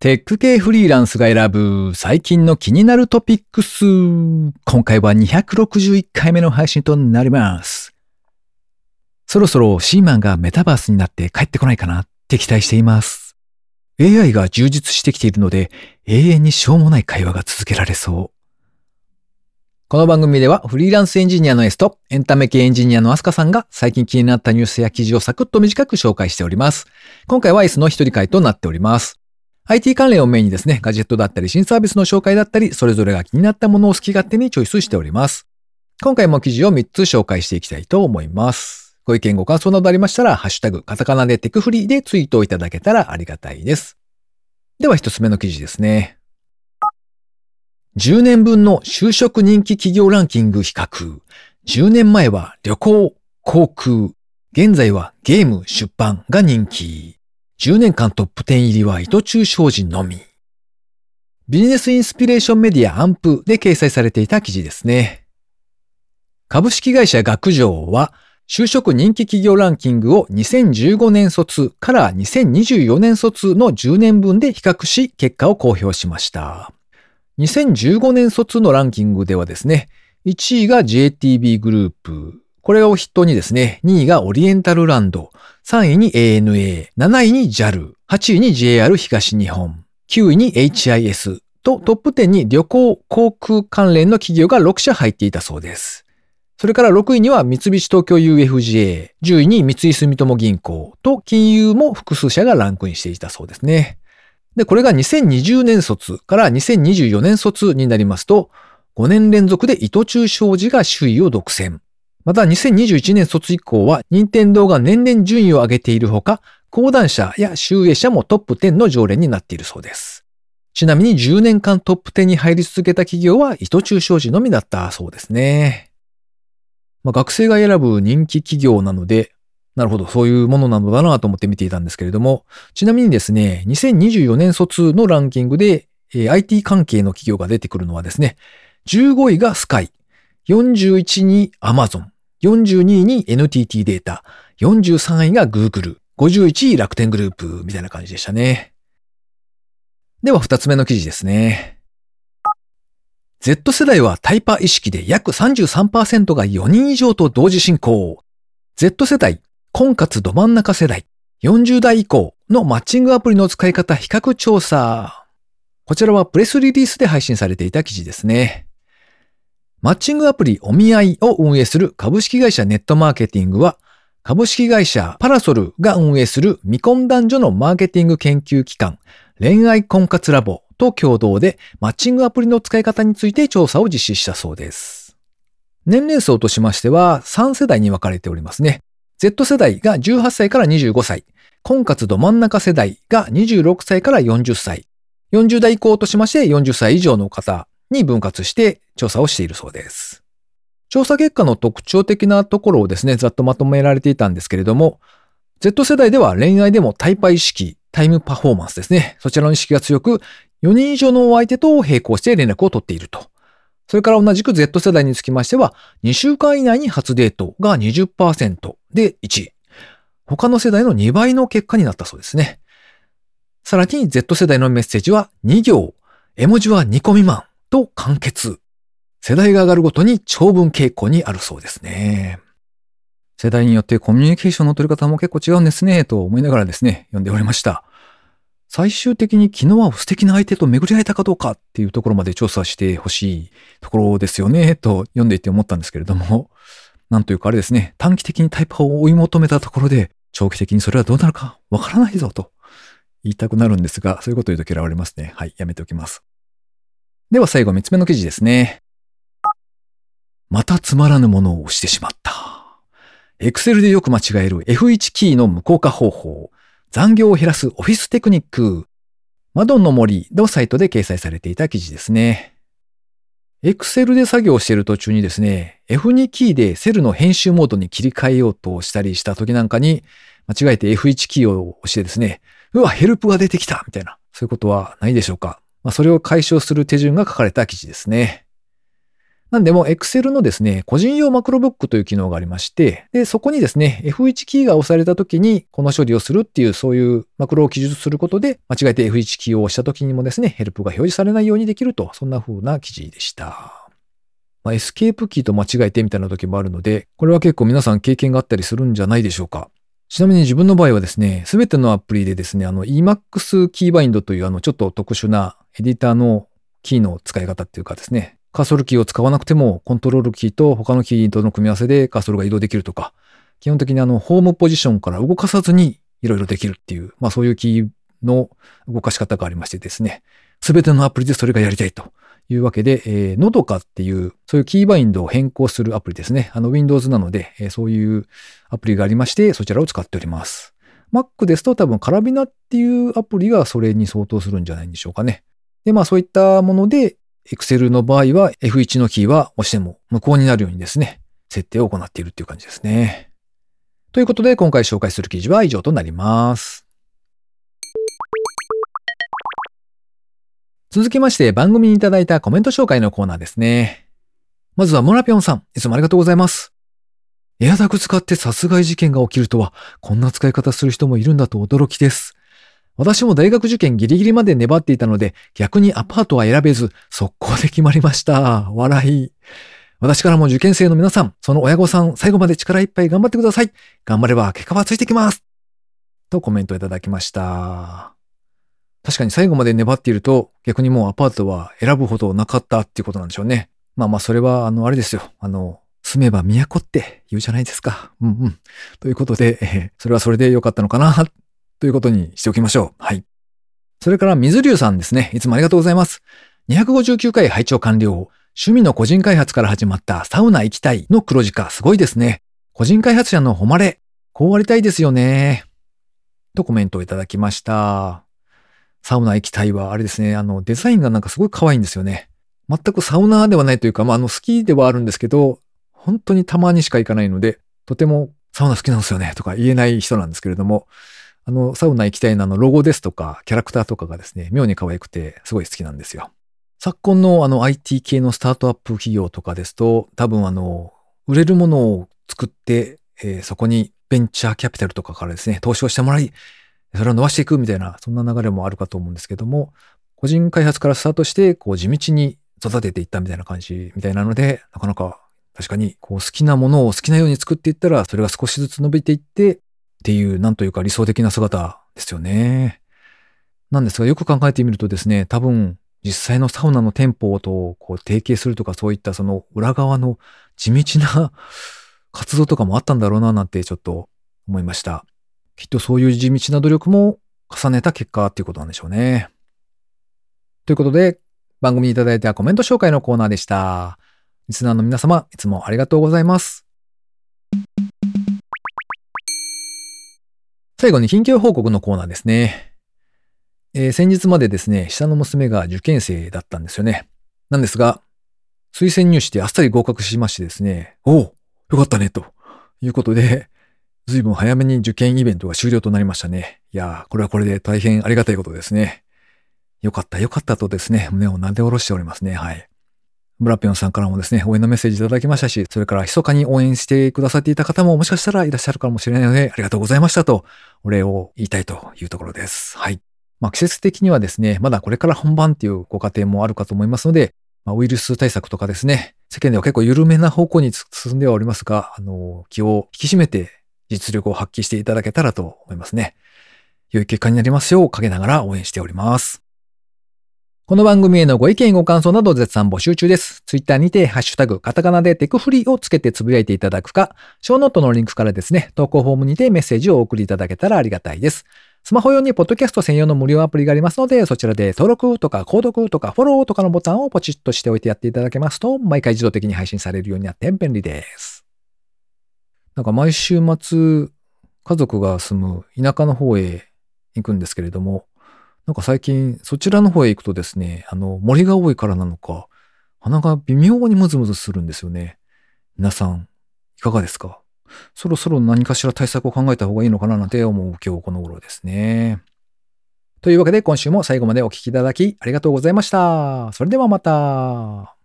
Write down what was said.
テック系フリーランスが選ぶ最近の気になるトピックス。今回は261回目の配信となります。そろそろシーマンがメタバースになって帰ってこないかなって期待しています。AI が充実してきているので永遠にしょうもない会話が続けられそう。この番組ではフリーランスエンジニアの S とエンタメ系エンジニアのアスカさんが最近気になったニュースや記事をサクッと短く紹介しております。今回は S の一人会となっております。IT 関連をメインにですね、ガジェットだったり新サービスの紹介だったり、それぞれが気になったものを好き勝手にチョイスしております。今回も記事を3つ紹介していきたいと思います。ご意見ご感想などありましたら、ハッシュタグ、カタカナでテクフリーでツイートをいただけたらありがたいです。では1つ目の記事ですね。10年分の就職人気企業ランキング比較。10年前は旅行、航空、現在はゲーム、出版が人気。10年間トップ10入りは糸中商事のみ。ビジネスインスピレーションメディアアンプで掲載されていた記事ですね。株式会社学上は、就職人気企業ランキングを2015年卒から2024年卒の10年分で比較し、結果を公表しました。2015年卒のランキングではですね、1位が JTB グループ、これを筆頭にですね、2位がオリエンタルランド、3位に ANA、7位に JAL、8位に JR 東日本、9位に HIS とトップ10に旅行、航空関連の企業が6社入っていたそうです。それから6位には三菱東京 UFJ、10位に三井住友銀行と金融も複数社がランクインしていたそうですね。で、これが2020年卒から2024年卒になりますと、5年連続で糸中商事が首位を独占。また2021年卒以降は、任天堂が年々順位を上げているほか、講談社や集英社もトップ10の常連になっているそうです。ちなみに10年間トップ10に入り続けた企業は糸中商事のみだったそうですね。まあ、学生が選ぶ人気企業なので、なるほど、そういうものなのだなと思って見ていたんですけれども、ちなみにですね、2024年卒のランキングで、えー、IT 関係の企業が出てくるのはですね、15位がスカイ、41位に Amazon、42位に NTT データ、43位が Google、51位楽天グループみたいな感じでしたね。では二つ目の記事ですね。Z 世代はタイパ意識で約33%が4人以上と同時進行。Z 世代、婚活ど真ん中世代、40代以降のマッチングアプリの使い方比較調査。こちらはプレスリリースで配信されていた記事ですね。マッチングアプリお見合いを運営する株式会社ネットマーケティングは、株式会社パラソルが運営する未婚男女のマーケティング研究機関、恋愛婚活ラボと共同でマッチングアプリの使い方について調査を実施したそうです。年齢層としましては3世代に分かれておりますね。Z 世代が18歳から25歳、婚活ど真ん中世代が26歳から40歳、40代以降としまして40歳以上の方に分割して調査をしているそうです。調査結果の特徴的なところをですね、ざっとまとめられていたんですけれども、Z 世代では恋愛でもタイパ意識、タイムパフォーマンスですね。そちらの意識が強く、4人以上のお相手と並行して連絡を取っていると。それから同じく Z 世代につきましては、2週間以内に初デートが20%で1位。他の世代の2倍の結果になったそうですね。さらに Z 世代のメッセージは2行、絵文字は2個未満。と完結。世代が上がるごとに長文傾向にあるそうですね。世代によってコミュニケーションの取り方も結構違うんですね、と思いながらですね、読んでおりました。最終的に昨日は素敵な相手と巡り合えたかどうかっていうところまで調査してほしいところですよね、と読んでいて思ったんですけれども、なんというかあれですね、短期的にタイパを追い求めたところで、長期的にそれはどうなるかわからないぞと言いたくなるんですが、そういうことを言うと嫌われますね。はい、やめておきます。では最後三つ目の記事ですね。またつまらぬものを押してしまった。Excel でよく間違える F1 キーの無効化方法。残業を減らすオフィステクニック。マドンの森のサイトで掲載されていた記事ですね。Excel で作業している途中にですね、F2 キーでセルの編集モードに切り替えようとしたりした時なんかに、間違えて F1 キーを押してですね、うわ、ヘルプが出てきたみたいな、そういうことはないでしょうか。まあ、それを解消する手順が書かれた記事ですね。なんでも Excel のですね、個人用マクロブックという機能がありまして、で、そこにですね、F1 キーが押された時にこの処理をするっていう、そういうマクロを記述することで、間違えて F1 キーを押した時にもですね、ヘルプが表示されないようにできると、そんな風な記事でした。まあ、エスケープキーと間違えてみたいな時もあるので、これは結構皆さん経験があったりするんじゃないでしょうか。ちなみに自分の場合はですね、すべてのアプリでですね、あの Emacs キーバインドというあのちょっと特殊なエディターのキーの使い方っていうかですね、カーソルキーを使わなくても、コントロールキーと他のキーとの組み合わせでカーソルが移動できるとか、基本的にあの、ホームポジションから動かさずにいろいろできるっていう、まあそういうキーの動かし方がありましてですね、すべてのアプリでそれがやりたいというわけで、えー、ノドカっていう、そういうキーバインドを変更するアプリですね。あの、Windows なので、えー、そういうアプリがありまして、そちらを使っております。Mac ですと多分カラビナっていうアプリがそれに相当するんじゃないんでしょうかね。で、まあそういったもので、Excel の場合は F1 のキーは押しても無効になるようにですね、設定を行っているっていう感じですね。ということで今回紹介する記事は以上となります。続きまして番組にいただいたコメント紹介のコーナーですね。まずはモラピョンさん、いつもありがとうございます。エアダグ使って殺害事件が起きるとは、こんな使い方する人もいるんだと驚きです。私も大学受験ギリギリまで粘っていたので、逆にアパートは選べず、速攻で決まりました。笑い。私からも受験生の皆さん、その親御さん、最後まで力いっぱい頑張ってください。頑張れば結果はついてきます。とコメントいただきました。確かに最後まで粘っていると、逆にもうアパートは選ぶほどなかったっていうことなんでしょうね。まあまあ、それは、あの、あれですよ。あの、住めば都って言うじゃないですか。うんうん。ということで、えー、それはそれで良かったのかなということにしておきましょう。はい。それから水流さんですね。いつもありがとうございます。259回拝聴完了。趣味の個人開発から始まったサウナ行きたいの黒字化すごいですね。個人開発者の誉れ。こうありたいですよね。とコメントをいただきました。サウナ行きたいはあれですね。あの、デザインがなんかすごい可愛いんですよね。全くサウナーではないというか、まあ、あの、好きではあるんですけど、本当にたまにしか行かないので、とてもサウナ好きなんですよねとか言えない人なんですけれども、あの、サウナ行きたいなのロゴですとか、キャラクターとかがですね、妙に可愛くて、すごい好きなんですよ。昨今のあの IT 系のスタートアップ企業とかですと、多分あの、売れるものを作って、えー、そこにベンチャーキャピタルとかからですね、投資をしてもらい、それを伸ばしていくみたいな、そんな流れもあるかと思うんですけども、個人開発からスタートして、こう地道に育てていったみたいな感じみたいなので、なかなか確かにこう好きなものを好きなように作っていったら、それが少しずつ伸びていって、っていう、なんというか理想的な姿ですよね。なんですが、よく考えてみるとですね、多分、実際のサウナの店舗とこう提携するとかそういったその裏側の地道な 活動とかもあったんだろうななんてちょっと思いました。きっとそういう地道な努力も重ねた結果っていうことなんでしょうね。ということで、番組にいただいたコメント紹介のコーナーでした。リスナーの皆様、いつもありがとうございます。最後に緊急報告のコーナーですね。えー、先日までですね、下の娘が受験生だったんですよね。なんですが、推薦入試であっさり合格しましてですね、おおよかったね、ということで、随分早めに受験イベントが終了となりましたね。いやー、これはこれで大変ありがたいことですね。よかった、よかったとですね、胸を撫で下ろしておりますね。はい。ブラピョンさんからもですね、応援のメッセージいただきましたし、それから密かに応援してくださっていた方ももしかしたらいらっしゃるかもしれないので、ありがとうございましたと、お礼を言いたいというところです。はい。まあ季節的にはですね、まだこれから本番っていうご家庭もあるかと思いますので、まあ、ウイルス対策とかですね、世間では結構緩めな方向に進んではおりますが、あの、気を引き締めて実力を発揮していただけたらと思いますね。良い結果になりますよう陰ながら応援しております。この番組へのご意見ご感想など絶賛募集中です。ツイッターにて、ハッシュタグ、カタカナでテクフリーをつけてつぶやいていただくか、ショーノートのリンクからですね、投稿フォームにてメッセージをお送りいただけたらありがたいです。スマホ用にポッドキャスト専用の無料アプリがありますので、そちらで登録とか購読とかフォローとかのボタンをポチッとしておいてやっていただけますと、毎回自動的に配信されるようになって便利です。なんか毎週末、家族が住む田舎の方へ行くんですけれども、なんか最近そちらの方へ行くとですね、あの森が多いからなのか、鼻が微妙にムズムズするんですよね。皆さん、いかがですか？そろそろ何かしら対策を考えた方がいいのかななんて思う今日この頃ですね。というわけで今週も最後までお聴きいただきありがとうございました。それではまた。